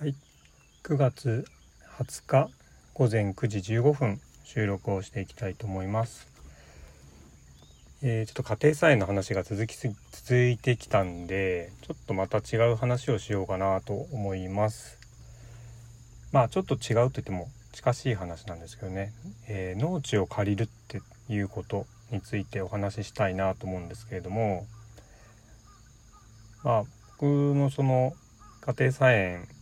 はい、9月20日午前9時15分収録をしていきたいと思います。えー、ちょっと家庭菜園の話が続きす続いてきたんでちょっとまた違う話をしようかなと思います。まあちょっと違うと言っても近しい話なんですけどね、えー農地を借りるっていうことについてお話ししたいなと思うんですけれどもまあ僕のその家庭菜園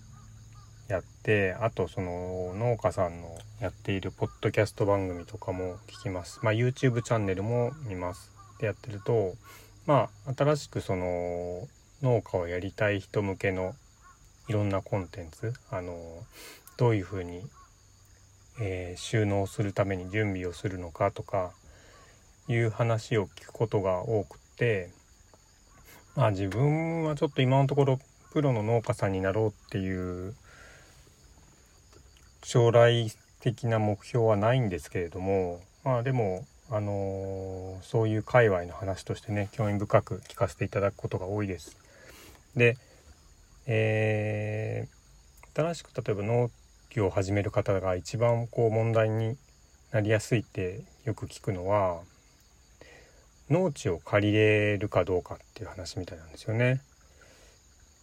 やってあとその農家さんのやっているポッドキャスト番組とかも聞きます。まあ YouTube チャンネルも見ます。でやってるとまあ新しくその農家をやりたい人向けのいろんなコンテンツあのどういうふうに、えー収納するために準備をするのかとかいう話を聞くことが多くてまあ自分はちょっと今のところプロの農家さんになろうっていう将来的な目標はないんですけれどもまあでもあのーそういう界隈の話としてね興味深く聞かせていただくことが多いです。で、えー新しく例えば農業を始める方が一番こう問題になりやすいってよく聞くのは農地を借りれるかどうかっていう話みたいなんですよね。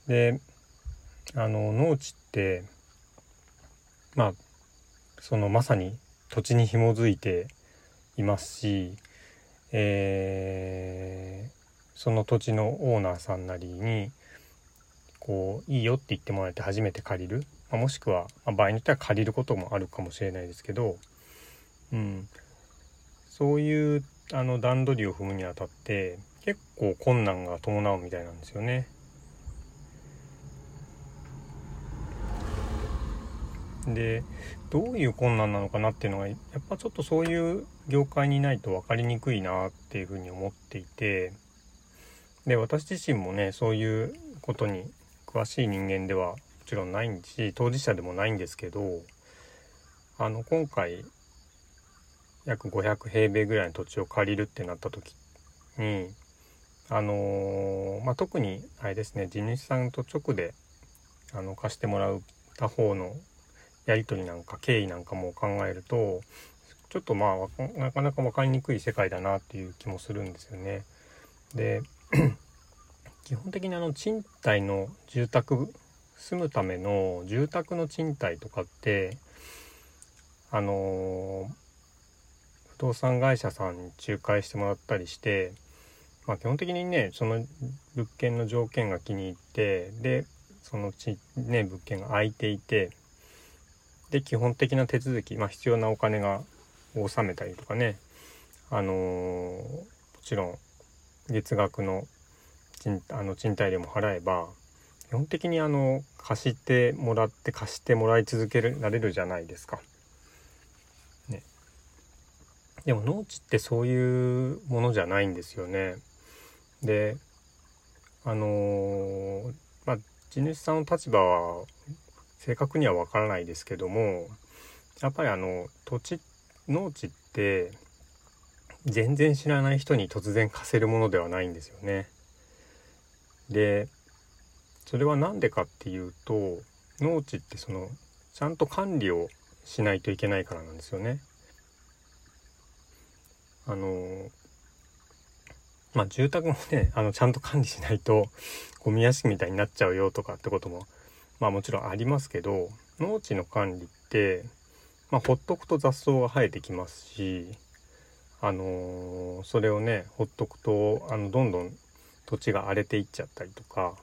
であの農地ってまあそのまさに土地に紐づいていますし、えーその土地のオーナーさんなりにこういいよって言ってもらえて初めて借りる、まあ、もしくは、まあ場合によっては借りることもあるかもしれないですけど、うん、そういうあの段取りを踏むにあたって結構困難が伴うみたいなんですよね。でどういう困難なのかなっていうのがやっぱちょっとそういう業界にないと分かりにくいなっていうふうに思っていてで私自身もねそういうことに詳しい人間ではもちろんないし当事者でもないんですけどあの今回約500平米ぐらいの土地を借りるってなった時にあのーまあ、特にあれですね地主さんと直であの貸してもらった方のやり取りなんか経緯なんかも考えるとちょっとまあなかなか分かりにくい世界だなっていう気もするんですよね。で 基本的にあの賃貸の住宅住むための住宅の賃貸とかってあの不動産会社さんに仲介してもらったりして、まあ、基本的にねその物件の条件が気に入ってでそのち、ね、物件が空いていてで基本的な手続き、まあ、必要なお金が納めたりとかねあのもちろん月額の賃あの賃貸料も払えば基本的にあの貸してもらって貸してもらい続けられるじゃないですか。ね、でも農地ってそういうものじゃないんですよね。であのーまあ地主さんの立場は正確にはわからないですけどもやっぱりあの土地農地って全然知らない人に突然貸せるものではないんですよね。でそれは何でかっていうと農地ってそのちゃんと管理をしないといけないからなんですよね。あのまあ住宅もねあのちゃんと管理しないとゴミ屋敷みたいになっちゃうよとかってこともまあもちろんありますけど農地の管理って、まあ、ほっとくと雑草が生えてきますしあのそれをねほっとくとあのどんどん土地が荒れていっちゃったりとか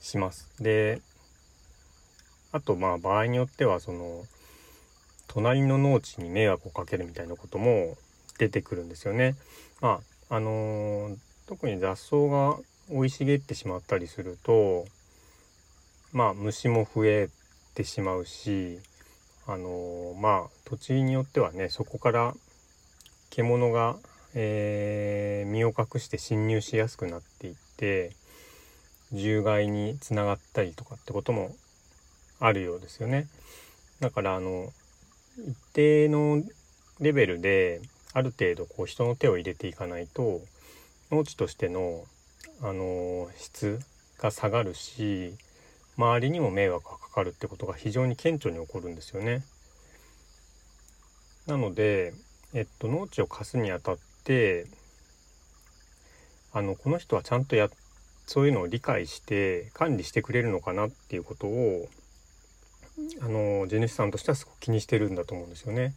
します。であとまあ場合によってはその隣の農地に迷惑をかけるみたいなことも出てくるんですよね。まああのー特に雑草が生い茂ってしまったりするとまあ虫も増えてしまうしあのまあ土地によってはねそこから獣が、えー身を隠して侵入しやすくなっていって獣害につながったりとかってこともあるようですよね。だからあの一定のレベルである程度こう人の手を入れていかないと農地としてのあの質が下がるし周りにも迷惑がかかるってことが非常に顕著に起こるんですよね。なので、えっと、農地を貸すにあたってあのこの人はちゃんとやそういうのを理解して管理してくれるのかなっていうことをあの地主さんとしてはすごく気にしてるんだと思うんですよね。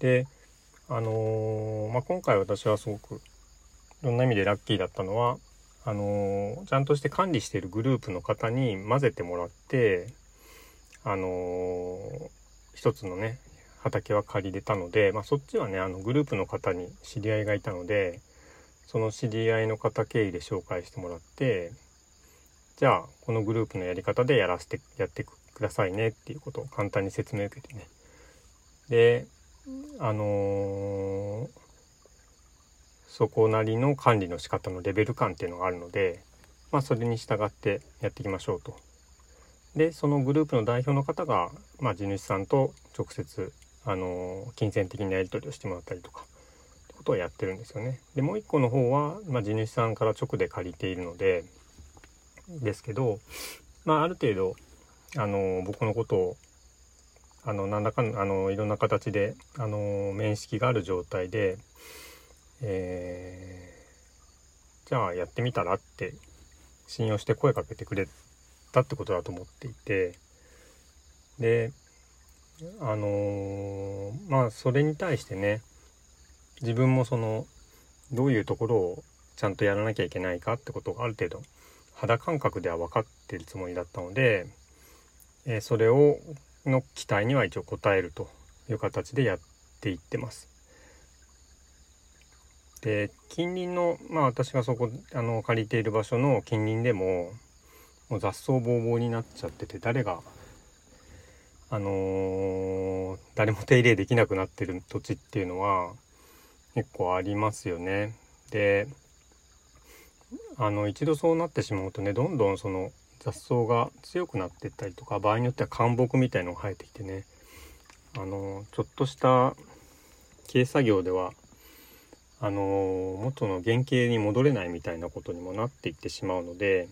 であのまあ、今回私はすごくいろんな意味でラッキーだったのはあのちゃんとして管理しているグループの方に混ぜてもらってあの一つのね畑は借りれたので、まあ、そっちはねあのグループの方に知り合いがいたのでその知り合いの方経由で紹介してもらってじゃあこのグループのやり方でやらせてやってくださいねっていうことを簡単に説明を受けてね。であのー、そこなりの管理の仕方のレベル感っていうのがあるのでまあそれに従ってやっていきましょうと。でそのグループの代表の方が、まあ、地主さんと直接あの金銭的なやり取りをしてもらったりとかってことをやってるんですよね。でもう一個の方は、まあ、地主さんから直で借りているのでですけど、まあ、ある程度あの僕のことをあの何らかのあのいろんな形であの面識がある状態で、えー、じゃあやってみたらって信用して声かけてくれたってことだと思っていてであのー、まあそれに対してね自分もそのどういうところをちゃんとやらなきゃいけないかってことがある程度肌感覚では分かってるつもりだったので、えー、それをの期待には一応応えるという形でやっていってます。で近隣のまあ私がそこあの借りている場所の近隣でももう雑草ぼうぼうになっちゃってて誰があのー、誰も手入れできなくなってる土地っていうのは結構ありますよね。であの一度そうなってしまうとねどんどんその雑草が強くなってったりとか場合によっては干木みたいのが生えてきてねあのちょっとした軽作業ではあの元の原型に戻れないみたいなことにもなっていってしまうので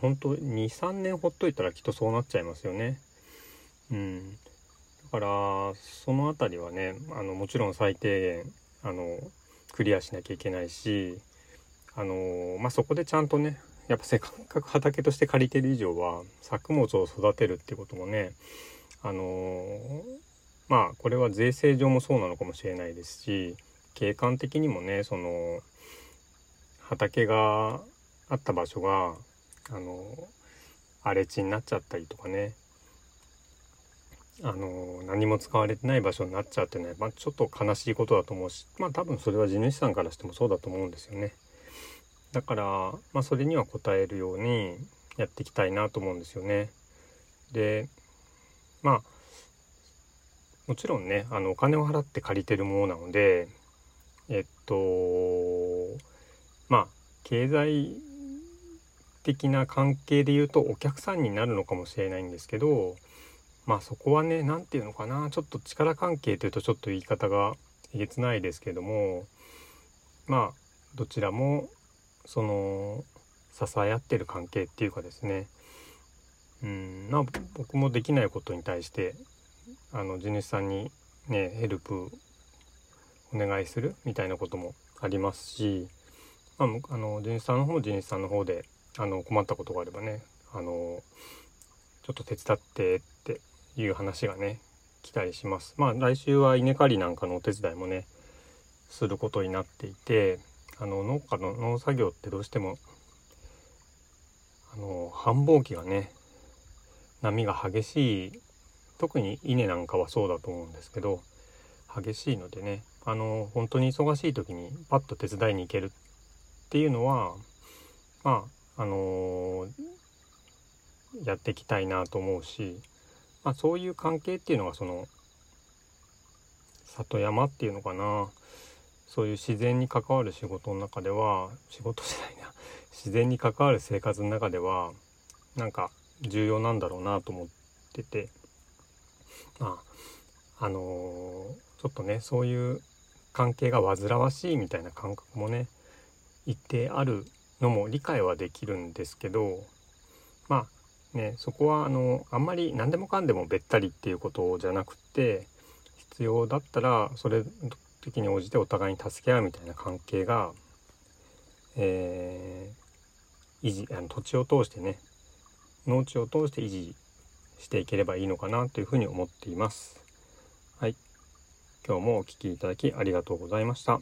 本当23年ほっといたらきっとそうなっちゃいますよね。うん、だからその辺りはねあのもちろん最低限あのクリアしなきゃいけないしあの、まあ、そこでちゃんとねやっぱせっかく畑として借りてる以上は作物を育てるってこともねあのまあこれは税制上もそうなのかもしれないですし景観的にもねその畑があった場所があの荒れ地になっちゃったりとかねあの何も使われてない場所になっちゃっていうのは、まあ、ちょっと悲しいことだと思うしまあ多分それは地主さんからしてもそうだと思うんですよね。だから、まあ、それには応えるようにやっていきたいなと思うんですよね。でまあもちろんねあのお金を払って借りてるものなのでえっとまあ経済的な関係で言うとお客さんになるのかもしれないんですけどまあそこはね何て言うのかなちょっと力関係というとちょっと言い方がえげつないですけどもまあどちらもその支え合ってる関係っていうかですね。うんまあ僕もできないことに対してあの地主さんにねヘルプお願いするみたいなこともありますし、まあ、あの地主さんの方も地主さんの方であの困ったことがあればねあのちょっと手伝ってっていう話がね来たりします。まあ来週は稲刈りなんかのお手伝いもねすることになっていてあの農家の農作業ってどうしてもあの繁忙期がね波が激しい特に稲なんかはそうだと思うんですけど激しいのでねあの本当に忙しい時にパッと手伝いに行けるっていうのはまああの、やっていきたいなと思うし、まあ、そういう関係っていうのがその里山っていうのかな。そういう自然に関わる仕事の中では仕事じゃないな。自然に関わる生活の中ではなんか重要なんだろうなと思ってて。まああのー、ちょっとねそういう関係が煩わしいみたいな感覚もね一定あるのも理解はできるんですけどまあ、ね、そこはあのあんまり何でもかんでもべったりっていうことじゃなくて必要だったらそれ時に応じてお互いに助け合うみたいな関係が、えー、維持あの土地を通してね農地を通して維持していければいいのかなというふうに思っています。今日もお聴きいただきありがとうございました。